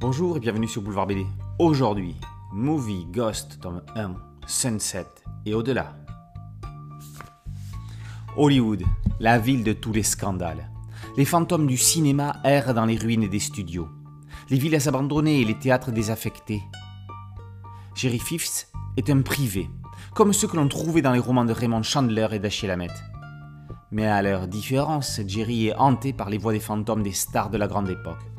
Bonjour et bienvenue sur Boulevard BD. Aujourd'hui, Movie Ghost tome 1, Sunset et au-delà. Hollywood, la ville de tous les scandales. Les fantômes du cinéma errent dans les ruines des studios. Les villas abandonnées et les théâtres désaffectés. Jerry Fifth est un privé, comme ceux que l'on trouvait dans les romans de Raymond Chandler et d'Achille Lamette. Mais à leur différence, Jerry est hanté par les voix des fantômes des stars de la grande époque.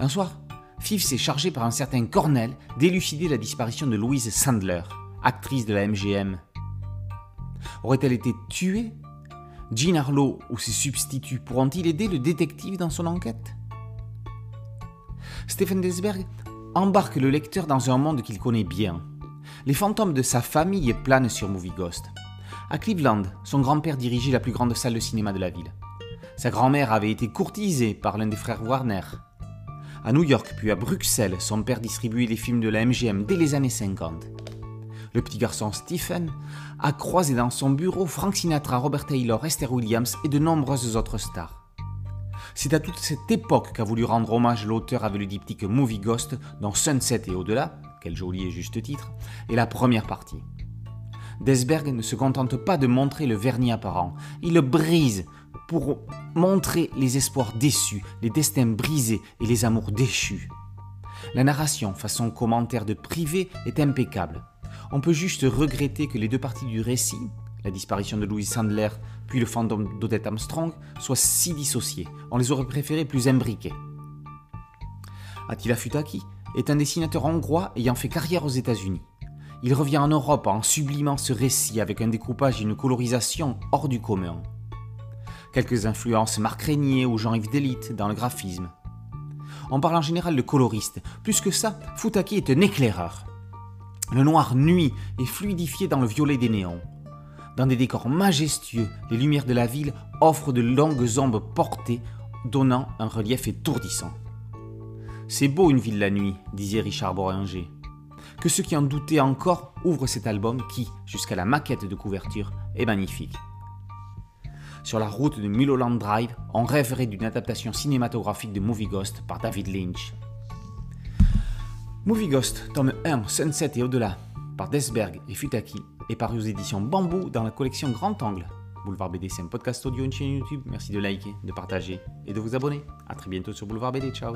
Un soir, Fif s'est chargé par un certain Cornell d'élucider la disparition de Louise Sandler, actrice de la MGM. Aurait-elle été tuée? Jean Harlow ou ses substituts pourront-ils aider le détective dans son enquête? Stephen Desberg embarque le lecteur dans un monde qu'il connaît bien. Les fantômes de sa famille planent sur Movie Ghost. À Cleveland, son grand-père dirigeait la plus grande salle de cinéma de la ville. Sa grand-mère avait été courtisée par l'un des frères Warner. À New York puis à Bruxelles, son père distribuait les films de la MGM dès les années 50. Le petit garçon Stephen a croisé dans son bureau Frank Sinatra, Robert Taylor, Esther Williams et de nombreuses autres stars. C'est à toute cette époque qu'a voulu rendre hommage l'auteur avec le diptyque Movie Ghost dans Sunset et au-delà, quel joli et juste titre, est la première partie. Desberg ne se contente pas de montrer le vernis apparent, il le brise pour montrer les espoirs déçus, les destins brisés et les amours déchus. La narration, façon commentaire de privé, est impeccable. On peut juste regretter que les deux parties du récit, la disparition de Louis Sandler puis le fantôme d'Odette Armstrong, soient si dissociées. On les aurait préférées plus imbriquées. Attila Futaki est un dessinateur hongrois ayant fait carrière aux États-Unis. Il revient en Europe en sublimant ce récit avec un découpage et une colorisation hors du commun. Quelques influences Marc Régnier ou Jean-Yves Delite dans le graphisme. On parle en général de coloriste. Plus que ça, Futaki est un éclaireur. Le noir nuit et fluidifié dans le violet des néons. Dans des décors majestueux, les lumières de la ville offrent de longues ombres portées, donnant un relief étourdissant. C'est beau une ville la nuit, disait Richard Boringer. Que ceux qui en doutaient encore ouvrent cet album qui, jusqu'à la maquette de couverture, est magnifique. Sur la route de Mulholland Drive, on rêverait d'une adaptation cinématographique de Movie Ghost par David Lynch. Movie Ghost, tome 1, Sunset et au-delà, par Desberg et Futaki, est paru aux éditions Bambou dans la collection Grand Angle. Boulevard BD, c'est un podcast audio, une chaîne YouTube. Merci de liker, de partager et de vous abonner. A très bientôt sur Boulevard BD. Ciao